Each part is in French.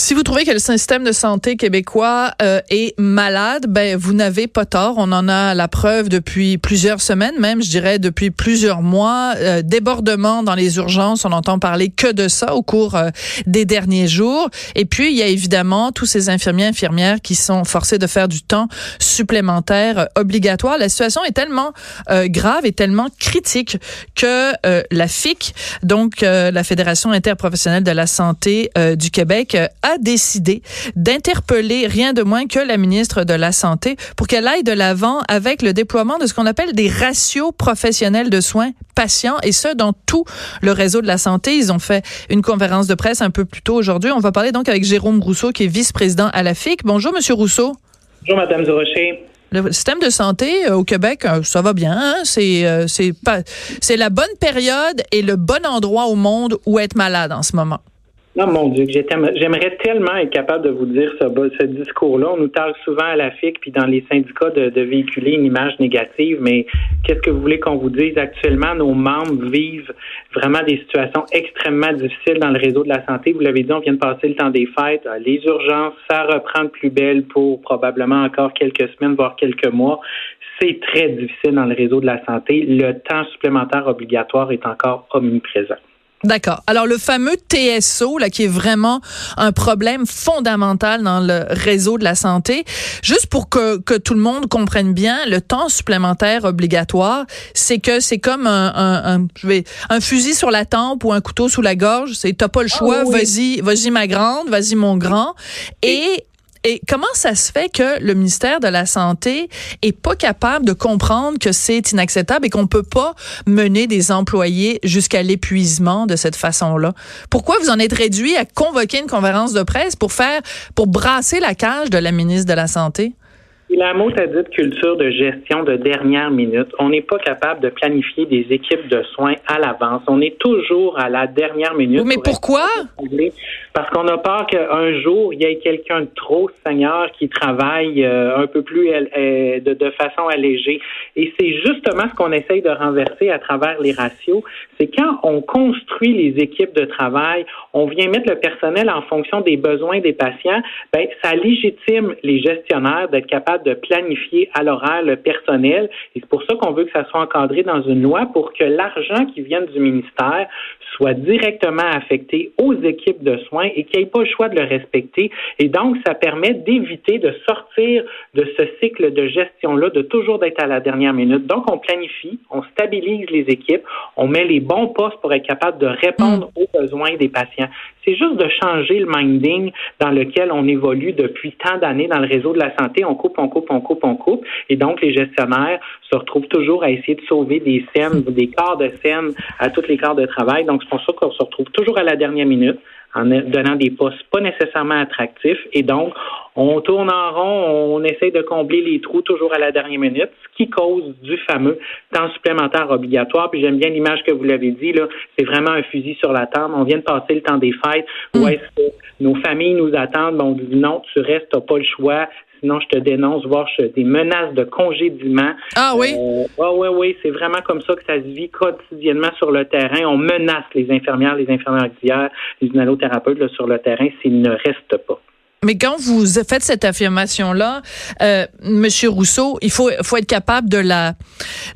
Si vous trouvez que le système de santé québécois euh, est malade, ben vous n'avez pas tort. On en a la preuve depuis plusieurs semaines, même je dirais depuis plusieurs mois. Euh, débordement dans les urgences, on n'entend parler que de ça au cours euh, des derniers jours. Et puis il y a évidemment tous ces infirmiers infirmières qui sont forcés de faire du temps supplémentaire obligatoire. La situation est tellement grave et tellement critique que la FIC, donc la Fédération interprofessionnelle de la santé du Québec, a décidé d'interpeller rien de moins que la ministre de la Santé pour qu'elle aille de l'avant avec le déploiement de ce qu'on appelle des ratios professionnels de soins patients et ce dans tout le réseau de la santé. Ils ont fait une conférence de presse un peu plus tôt aujourd'hui. On va parler donc avec Jérôme Rousseau qui est vice-président à la FIC. Bonjour monsieur Rousseau. Bonjour madame Durocher. Le système de santé euh, au Québec, euh, ça va bien. Hein? C'est euh, c'est pas c'est la bonne période et le bon endroit au monde où être malade en ce moment. Non, mon Dieu, j'aimerais tellement être capable de vous dire ce, discours-là. On nous parle souvent à la FIC puis dans les syndicats de, de véhiculer une image négative, mais qu'est-ce que vous voulez qu'on vous dise? Actuellement? Nos membres vivent vraiment des situations extrêmement difficiles dans le réseau de la santé. Vous l'avez dit, on vient de passer le temps des fêtes. Euh, les urgences, ça reprend de plus belle pour probablement encore quelques semaines, voire quelques mois. C'est très difficile dans le réseau de la santé. Le temps supplémentaire obligatoire est encore omniprésent. D'accord. Alors le fameux TSO là qui est vraiment un problème fondamental dans le réseau de la santé, juste pour que, que tout le monde comprenne bien, le temps supplémentaire obligatoire, c'est que c'est comme un, un, je vais un fusil sur la tempe ou un couteau sous la gorge, c'est t'as pas le ah choix, vas-y, vas-y ma grande, vas-y mon grand. Et et comment ça se fait que le ministère de la Santé est pas capable de comprendre que c'est inacceptable et qu'on peut pas mener des employés jusqu'à l'épuisement de cette façon-là? Pourquoi vous en êtes réduit à convoquer une conférence de presse pour faire, pour brasser la cage de la ministre de la Santé? Il a un mot à dire culture de gestion de dernière minute. On n'est pas capable de planifier des équipes de soins à l'avance. On est toujours à la dernière minute. mais pourquoi? Parce qu'on a peur qu'un jour, il y ait quelqu'un de trop, Seigneur, qui travaille euh, un peu plus euh, de, de façon allégée. Et c'est justement ce qu'on essaye de renverser à travers les ratios. C'est quand on construit les équipes de travail, on vient mettre le personnel en fonction des besoins des patients, ben, ça légitime les gestionnaires d'être capables de planifier à l'horaire le personnel. Et c'est pour ça qu'on veut que ça soit encadré dans une loi pour que l'argent qui vient du ministère soit directement affecté aux équipes de soins et qu'il n'y ait pas le choix de le respecter. Et donc, ça permet d'éviter de sortir de ce cycle de gestion-là, de toujours d'être à la dernière minute. Donc, on planifie, on stabilise les équipes, on met les bons postes pour être capable de répondre mm. aux besoins des patients. C'est juste de changer le minding dans lequel on évolue depuis tant d'années dans le réseau de la santé. On coupe, on coupe, on coupe, on coupe. Et donc, les gestionnaires se retrouvent toujours à essayer de sauver des scènes, des quarts de scène à tous les quarts de travail. Donc, c'est pour ça qu'on se retrouve toujours à la dernière minute en donnant des postes pas nécessairement attractifs. Et donc, on tourne en rond, on essaie de combler les trous toujours à la dernière minute, ce qui cause du fameux temps supplémentaire obligatoire. Puis j'aime bien l'image que vous l'avez dit, là, c'est vraiment un fusil sur la table. On vient de passer le temps des fêtes. Où mm. est-ce que nos familles nous attendent? Bon, on dit non, tu restes, t'as pas le choix sinon je te dénonce, voire des menaces de congédiement. Ah oui? Euh, oui, oui, c'est vraiment comme ça que ça se vit quotidiennement sur le terrain. On menace les infirmières, les infirmières auxiliaires, les inhalothérapeutes sur le terrain s'ils ne restent pas. Mais quand vous faites cette affirmation-là, euh, Monsieur Rousseau, il faut, être capable de la,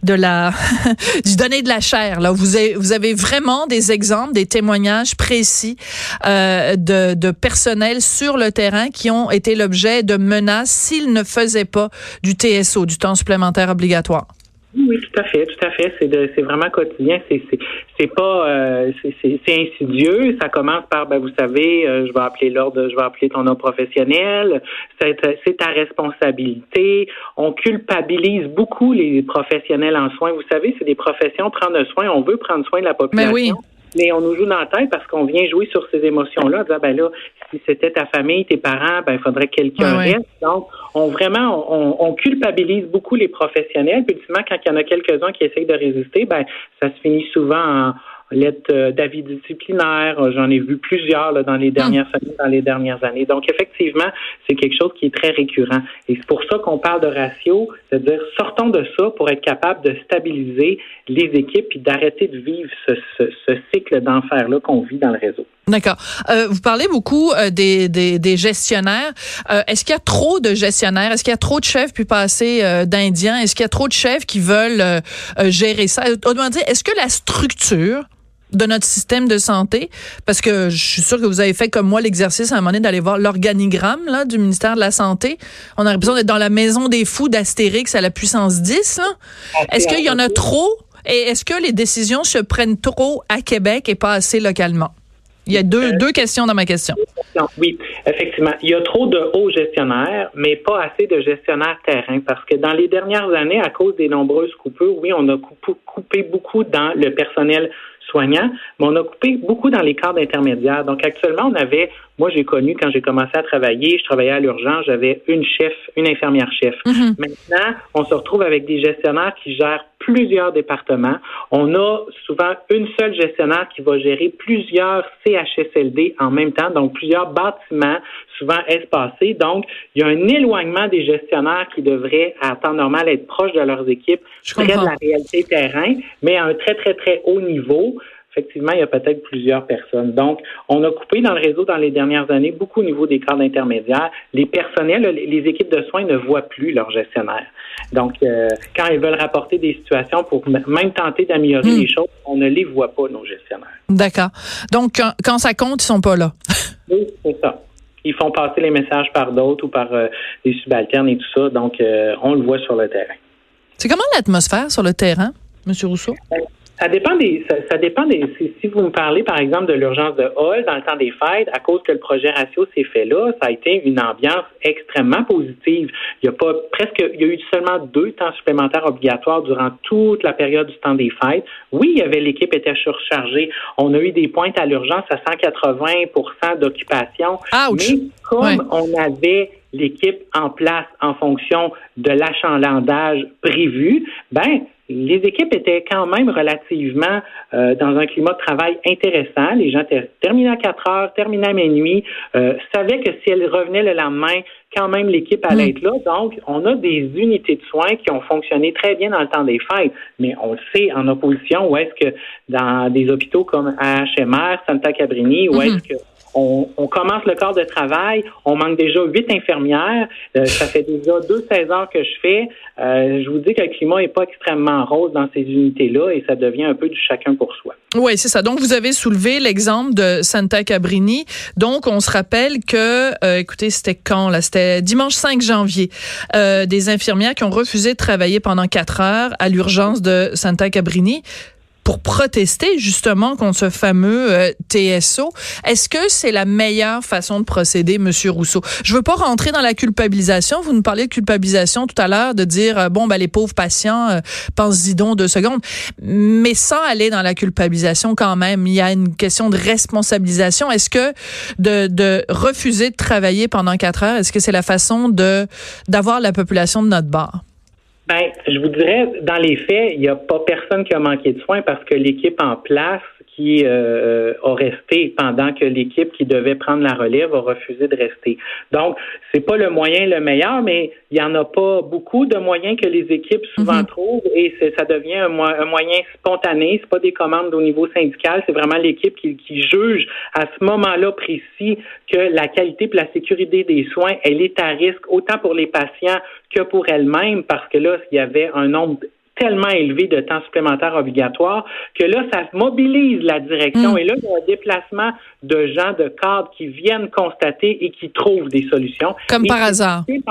de la, du donner de la chair. Là, vous avez, vous avez vraiment des exemples, des témoignages précis euh, de, de personnel sur le terrain qui ont été l'objet de menaces s'ils ne faisaient pas du TSO, du temps supplémentaire obligatoire. Oui, tout à fait, tout à fait. C'est c'est vraiment quotidien. C'est c'est pas euh, c'est insidieux. Ça commence par ben vous savez, euh, je vais appeler l'ordre, je vais appeler ton nom professionnel. C'est ta responsabilité. On culpabilise beaucoup les professionnels en soins. Vous savez, c'est des professions prendre soin. On veut prendre soin de la population. Mais oui mais on nous joue dans la tête parce qu'on vient jouer sur ces émotions-là, en disant, ben là, si c'était ta famille, tes parents, ben il faudrait que quelqu'un reste. Donc, on vraiment, on, culpabilise beaucoup les professionnels. Puis, ultimement, quand il y en a quelques-uns qui essayent de résister, ben ça se finit souvent lettres d'avis disciplinaires. J'en ai vu plusieurs là, dans les dernières hum. semaines, dans les dernières années. Donc, effectivement, c'est quelque chose qui est très récurrent. Et c'est pour ça qu'on parle de ratio, c'est-à-dire sortons de ça pour être capable de stabiliser les équipes et d'arrêter de vivre ce, ce, ce cycle d'enfer-là qu'on vit dans le réseau. D'accord. Euh, vous parlez beaucoup euh, des, des, des, gestionnaires. Euh, est-ce qu'il y a trop de gestionnaires? Est-ce qu'il y a trop de chefs puis pas assez euh, d'Indiens? Est-ce qu'il y a trop de chefs qui veulent euh, gérer ça? Autrement dit, est-ce que la structure de notre système de santé, parce que je suis sûre que vous avez fait comme moi l'exercice à un moment donné d'aller voir l'organigramme là, du ministère de la Santé. On a l'impression d'être dans la maison des fous d'Astérix à la puissance 10. Est-ce qu'il y en a trop? Et est-ce que les décisions se prennent trop à Québec et pas assez localement? Il y a deux, euh, deux questions dans ma question. Oui, effectivement. Il y a trop de hauts gestionnaires, mais pas assez de gestionnaires terrain, parce que dans les dernières années, à cause des nombreuses coupures, oui, on a coupé beaucoup dans le personnel soignant, mais on a coupé beaucoup dans les cadres intermédiaires. Donc actuellement, on avait, moi j'ai connu quand j'ai commencé à travailler, je travaillais à l'urgence, j'avais une chef, une infirmière chef. Mm-hmm. Maintenant, on se retrouve avec des gestionnaires qui gèrent plusieurs départements. On a souvent une seule gestionnaire qui va gérer plusieurs CHSLD en même temps, donc plusieurs bâtiments, souvent espacés. Donc, il y a un éloignement des gestionnaires qui devraient, à temps normal, être proches de leurs équipes, près de la réalité terrain, mais à un très, très, très haut niveau effectivement, il y a peut-être plusieurs personnes. Donc, on a coupé dans le réseau dans les dernières années beaucoup au niveau des cadres intermédiaires. Les personnels, les équipes de soins ne voient plus leurs gestionnaires. Donc, euh, quand ils veulent rapporter des situations pour même tenter d'améliorer hmm. les choses, on ne les voit pas, nos gestionnaires. D'accord. Donc, quand, ça compte, ils sont pas là. oui, c'est ça. Ils font passer les messages par d'autres ou par euh, des subalternes et tout ça. Donc, euh, on le voit sur le terrain. C'est comment l'atmosphère sur le terrain, M. Rousseau? Ça dépend des. Ça, dépend des. Si, vous me parlez, par exemple, de l'urgence de Hall dans le temps des fêtes, à cause que le projet ratio s'est fait là, ça a été une ambiance extrêmement positive. Il y a pas presque. Il y a eu seulement deux temps supplémentaires obligatoires durant toute la période du temps des fêtes. Oui, il y avait l'équipe était surchargée. On a eu des pointes à l'urgence à 180% d'occupation. Mais comme on avait l'équipe en place en fonction de l'achalandage prévu, ben les équipes étaient quand même relativement euh, dans un climat de travail intéressant. Les gens terminaient à 4 heures, terminaient à minuit, euh, savaient que si elles revenaient le lendemain, quand même l'équipe allait mm. être là. Donc, on a des unités de soins qui ont fonctionné très bien dans le temps des fêtes, mais on le sait en opposition où est-ce que dans des hôpitaux comme HMR, Santa Cabrini, où est-ce mm-hmm. que on, commence le corps de travail, on manque déjà huit infirmières, euh, ça fait déjà deux 16 heures que je fais. Euh, je vous dis que le climat n'est pas extrêmement rose dans ces unités-là et ça devient un peu du chacun pour soi. Oui, c'est ça. Donc, vous avez soulevé l'exemple de Santa Cabrini. Donc, on se rappelle que, euh, écoutez, c'était quand là? C'était dimanche 5 janvier. des infirmières qui ont refusé de travailler pendant quatre heures à l'urgence de Santa Cabrini pour protester justement contre ce fameux euh, TSO. Est-ce que c'est la meilleure façon de procéder, Monsieur Rousseau? Je veux pas rentrer dans la culpabilisation. Vous nous parliez de culpabilisation tout à l'heure, de dire euh, bon ben les pauvres patients, euh, pensez-y donc deux secondes, mais sans aller dans la culpabilisation quand même, il y a une question de responsabilisation. Est-ce que de, de refuser de travailler pendant quatre heures, est-ce que c'est la façon de d'avoir la population de notre bord? Ben, je vous dirais, dans les faits, il n'y a pas personne qui a manqué de soins parce que l'équipe en place qui euh, a resté pendant que l'équipe qui devait prendre la relève a refusé de rester. Donc, c'est pas le moyen le meilleur, mais il y en a pas beaucoup de moyens que les équipes souvent mhm. trouvent et ça devient un, moyen spontané. C'est pas des commandes au niveau syndical, c'est vraiment l'équipe qui, qui juge à ce moment-là précis que la qualité et la sécurité des soins, elle est à risque autant pour les patients que pour elle-même parce que là, il y avait un nombre tellement élevé de temps supplémentaire obligatoire que là, ça mobilise la direction. Mm. Et là, il y a un déplacement de gens, de cadres qui viennent constater et qui trouvent des solutions. Comme par hasard. Oui,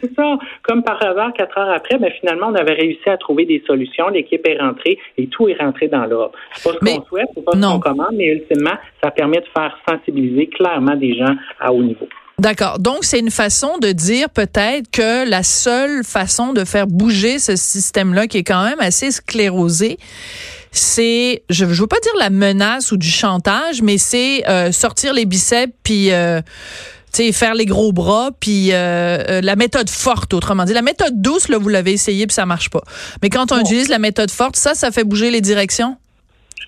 c'est ça. Comme par hasard, quatre heures après, mais finalement, on avait réussi à trouver des solutions. L'équipe est rentrée et tout est rentré dans l'ordre. C'est pas ce qu'on souhaite, c'est pas ce qu'on commande, mais ultimement, ça permet de faire sensibiliser clairement des gens à haut niveau. D'accord. Donc, c'est une façon de dire peut-être que la seule façon de faire bouger ce système-là, qui est quand même assez sclérosé, c'est, je, je veux pas dire la menace ou du chantage, mais c'est euh, sortir les biceps puis euh, faire les gros bras, puis euh, la méthode forte, autrement dit. La méthode douce, là, vous l'avez essayé, puis ça marche pas. Mais quand on utilise la méthode forte, ça, ça fait bouger les directions?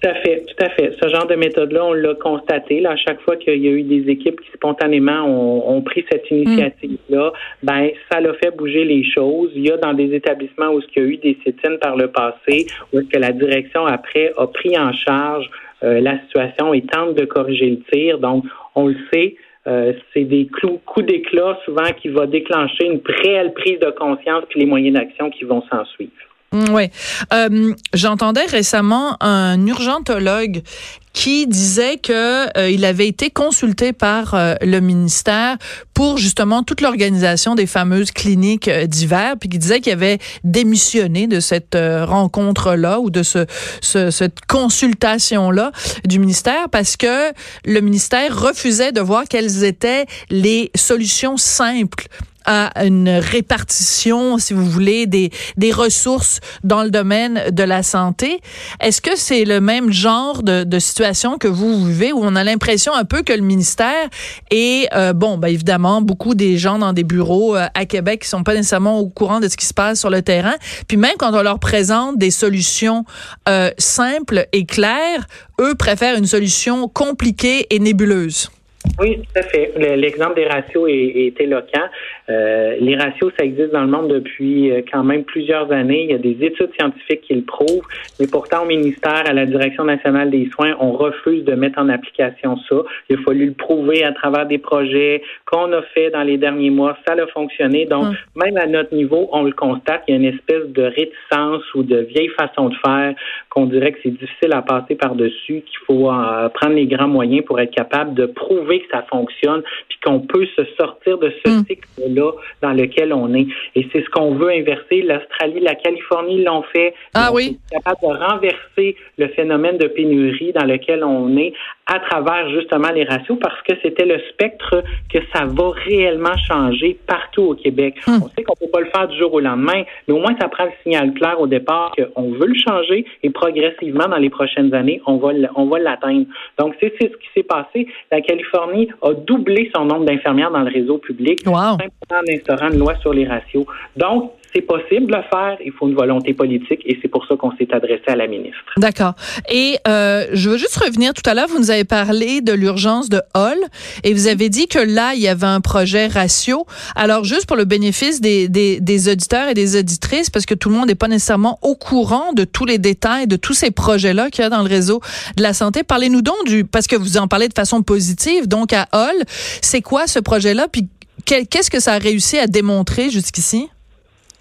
Tout à fait, tout à fait. Ce genre de méthode-là, on l'a constaté. Là, à chaque fois qu'il y a eu des équipes qui spontanément ont, pris cette initiative-là, ben ça l'a fait bouger les choses. Il y a dans des établissements où il y a eu des sit par le passé, où est-ce que la direction après a pris en charge euh, la situation et tente de corriger le tir. Donc, on le sait. Euh, c'est des coups d'éclat souvent qui va déclencher une réelle prise de conscience puis les moyens d'action qui vont s'en suivre. Mm, oui. Euh, J'entendais récemment un urgentologue qui disait que euh, il avait été consulté par euh, le ministère pour justement toute l'organisation des fameuses cliniques euh, d'hiver, puis qui disait qu'il avait démissionné de cette rencontre là ou de ce, ce cette consultation là du ministère parce que le ministère refusait de voir quelles étaient les solutions simples à une répartition, si vous voulez, des, des ressources dans le domaine de la santé. Est-ce que c'est le même genre de, de, situation que vous vivez où on a l'impression un peu que le ministère et euh, bon, ben évidemment, beaucoup des gens dans des bureaux euh, à Québec qui sont pas nécessairement au courant de ce qui se passe sur le terrain. Puis même quand on leur présente des solutions euh, simples et claires, eux préfèrent une solution compliquée et nébuleuse. Oui, tout à fait. L'exemple des ratios est, éloquent. Euh, les ratios, ça existe dans le monde depuis euh, quand même plusieurs années. Il y a des études scientifiques qui le prouvent, mais pourtant au ministère, à la Direction nationale des soins, on refuse de mettre en application ça. Il a fallu le prouver à travers des projets qu'on a fait dans les derniers mois. Ça a fonctionné. Donc, hum. même à notre niveau, on le constate. Il y a une espèce de réticence ou de vieille façon de faire qu'on dirait que c'est difficile à passer par-dessus, qu'il faut euh, prendre les grands moyens pour être capable de prouver que ça fonctionne, puis qu'on peut se sortir de ce mm. Cycle-là dans lequel on est. Et c'est ce qu'on veut inverser. L'Australie, la Californie l'ont fait. Ah oui. capable de renverser le phénomène de pénurie dans lequel on est à travers justement les ratios parce que c'était le spectre que ça va réellement changer partout au Québec. Mm. On sait qu'on peut pas le faire du jour au lendemain, mais au moins ça prend le signal clair au départ qu'on veut le changer et progressivement dans les prochaines années, on va on va l'atteindre. Donc c'est ce qui s'est passé. La Californie a doublé son nombre d'infirmières dans le réseau public wow. simplement en instaurant une loi sur les ratios. Donc c'est possible de le faire. Il faut une volonté politique et c'est pour ça qu'on s'est adressé à la ministre. D'accord. Et euh, je veux juste revenir tout à l'heure. Vous nous avez parlé de l'urgence de Hall et vous avez dit que là, il y avait un projet ratio. Alors, juste pour le bénéfice des, des, des auditeurs et des auditrices, parce que tout le monde n'est pas nécessairement au courant de tous les détails de tous ces projets-là qu'il y a dans le réseau de la santé. Parlez-nous donc du, parce que vous en parlez de façon positive, donc à Hall, c'est quoi ce projet-là? Puis qu'est-ce que ça a réussi à démontrer jusqu'ici?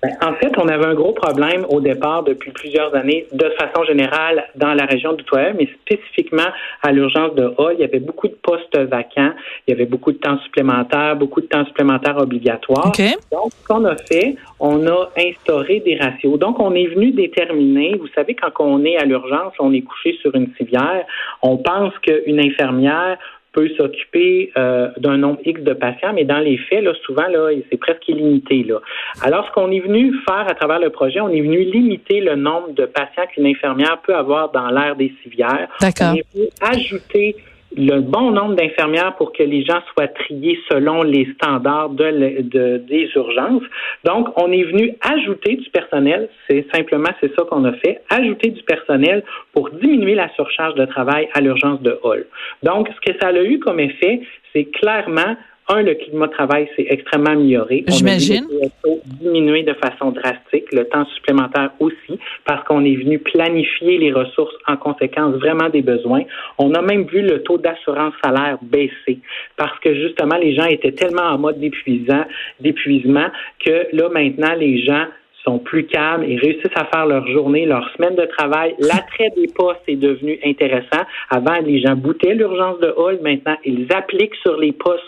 Ben, en fait, on avait un gros problème au départ depuis plusieurs années, de façon générale, dans la région d'Outre-mer, mais spécifiquement à l'urgence de Hall. Il y avait beaucoup de postes vacants, il y avait beaucoup de temps supplémentaire, beaucoup de temps supplémentaire obligatoire. Donc, ce qu'on a fait, on a instauré des ratios. Donc, on est venu déterminer, vous savez, quand on est à l'urgence, on est couché sur une civière, on pense qu'une infirmière peut s'occuper euh, d'un nombre X de patients, mais dans les faits, là, souvent, là, c'est presque illimité. Là. Alors, ce qu'on est venu faire à travers le projet, on est venu limiter le nombre de patients qu'une infirmière peut avoir dans l'aire des civières. D'accord. On est venu ajouter le bon nombre d'infirmières pour que les gens soient triés selon les standards de, de, des urgences. Donc, on est venu ajouter du personnel, c'est simplement c'est ça qu'on a fait, ajouter du personnel pour diminuer la surcharge de travail à l'urgence de Hall. Donc, ce que ça a eu comme effet, c'est clairement un, le climat de travail s'est extrêmement amélioré. J'imagine. On a diminué de façon drastique, le temps supplémentaire aussi, parce qu'on est venu planifier les ressources en conséquence vraiment des besoins. On a même vu le taux d'assurance salaire baisser, parce que justement, les gens étaient tellement en mode d'épuisement que là, maintenant, les gens sont plus calmes et réussissent à faire leur journée, leur semaine de travail. L'attrait des postes est devenu intéressant. Avant, les gens boutaient l'urgence de Hall. Maintenant, ils appliquent sur les postes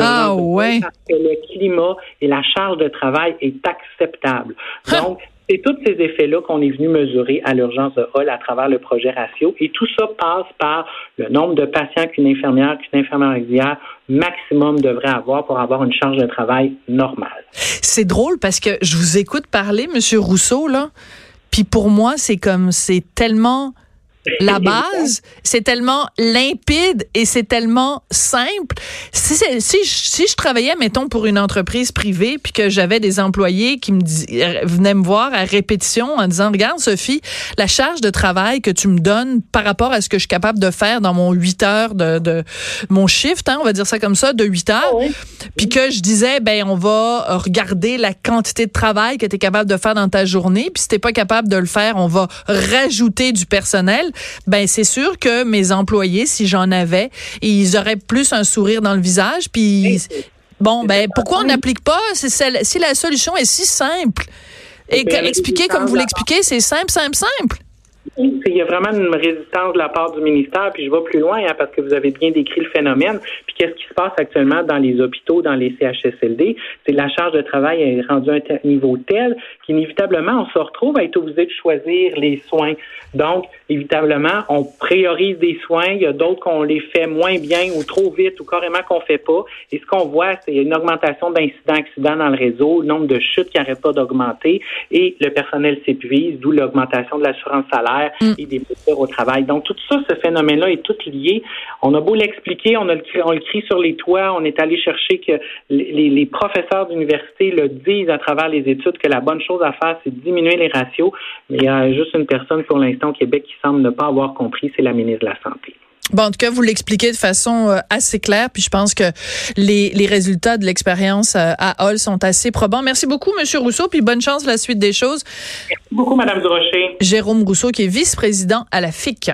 ah, ouais. parce que le climat et la charge de travail est acceptable. Donc, c'est tous ces effets-là qu'on est venu mesurer à l'urgence de Hall à travers le projet Ratio. Et tout ça passe par le nombre de patients qu'une infirmière, qu'une infirmière auxiliaire maximum devrait avoir pour avoir une charge de travail normale. C'est drôle parce que je vous écoute parler, Monsieur Rousseau, là. Puis pour moi, c'est comme, c'est tellement la base, c'est tellement limpide et c'est tellement simple. Si, si, si, je travaillais, mettons, pour une entreprise privée, puis que j'avais des employés qui me venaient me voir à répétition en disant, regarde, Sophie, la charge de travail que tu me donnes par rapport à ce que je suis capable de faire dans mon 8 heures de, de mon shift, hein, on va dire ça comme ça, de 8 heures, ah puis que je disais, ben, on va regarder la quantité de travail que tu es capable de faire dans ta journée, puis si t'es pas capable de le faire, on va rajouter du personnel ben c'est sûr que mes employés, si j'en avais, ils auraient plus un sourire dans le visage. Puis bon, ben pourquoi on n'applique pas si la solution est si simple? Et expliquer comme vous l'expliquez, c'est simple, simple, simple. Il y a vraiment une résistance de la part du ministère, puis je vais plus loin hein, parce que vous avez bien décrit le phénomène. Puis qu'est-ce qui se passe actuellement dans les hôpitaux, dans les CHSLD C'est la charge de travail est rendue à un niveau tel qu'inévitablement on se retrouve à être obligé de choisir les soins. Donc, évitablement, on priorise des soins. Il y a d'autres qu'on les fait moins bien ou trop vite ou carrément qu'on fait pas. Et ce qu'on voit, c'est une augmentation d'incidents, accidents dans le réseau, le nombre de chutes qui n'arrêtent pas d'augmenter et le personnel s'épuise, d'où l'augmentation de l'assurance salaire mm. et des blessures au travail. Donc, tout ça, ce phénomène-là est tout lié. On a beau l'expliquer, on, a le, on le crie sur les toits, on est allé chercher que les, les professeurs d'université le disent à travers les études que la bonne chose à faire, c'est diminuer les ratios. Mais il y a juste une personne pour l'instant au Québec qui semble ne pas avoir compris, c'est la ministre de la Santé. Bon, en tout cas, vous l'expliquez de façon euh, assez claire, puis je pense que les, les résultats de l'expérience euh, à Hall sont assez probants. Merci beaucoup, Monsieur Rousseau, puis bonne chance la suite des choses. Merci beaucoup, Madame Durocher. Jérôme Rousseau, qui est vice-président à la FIC.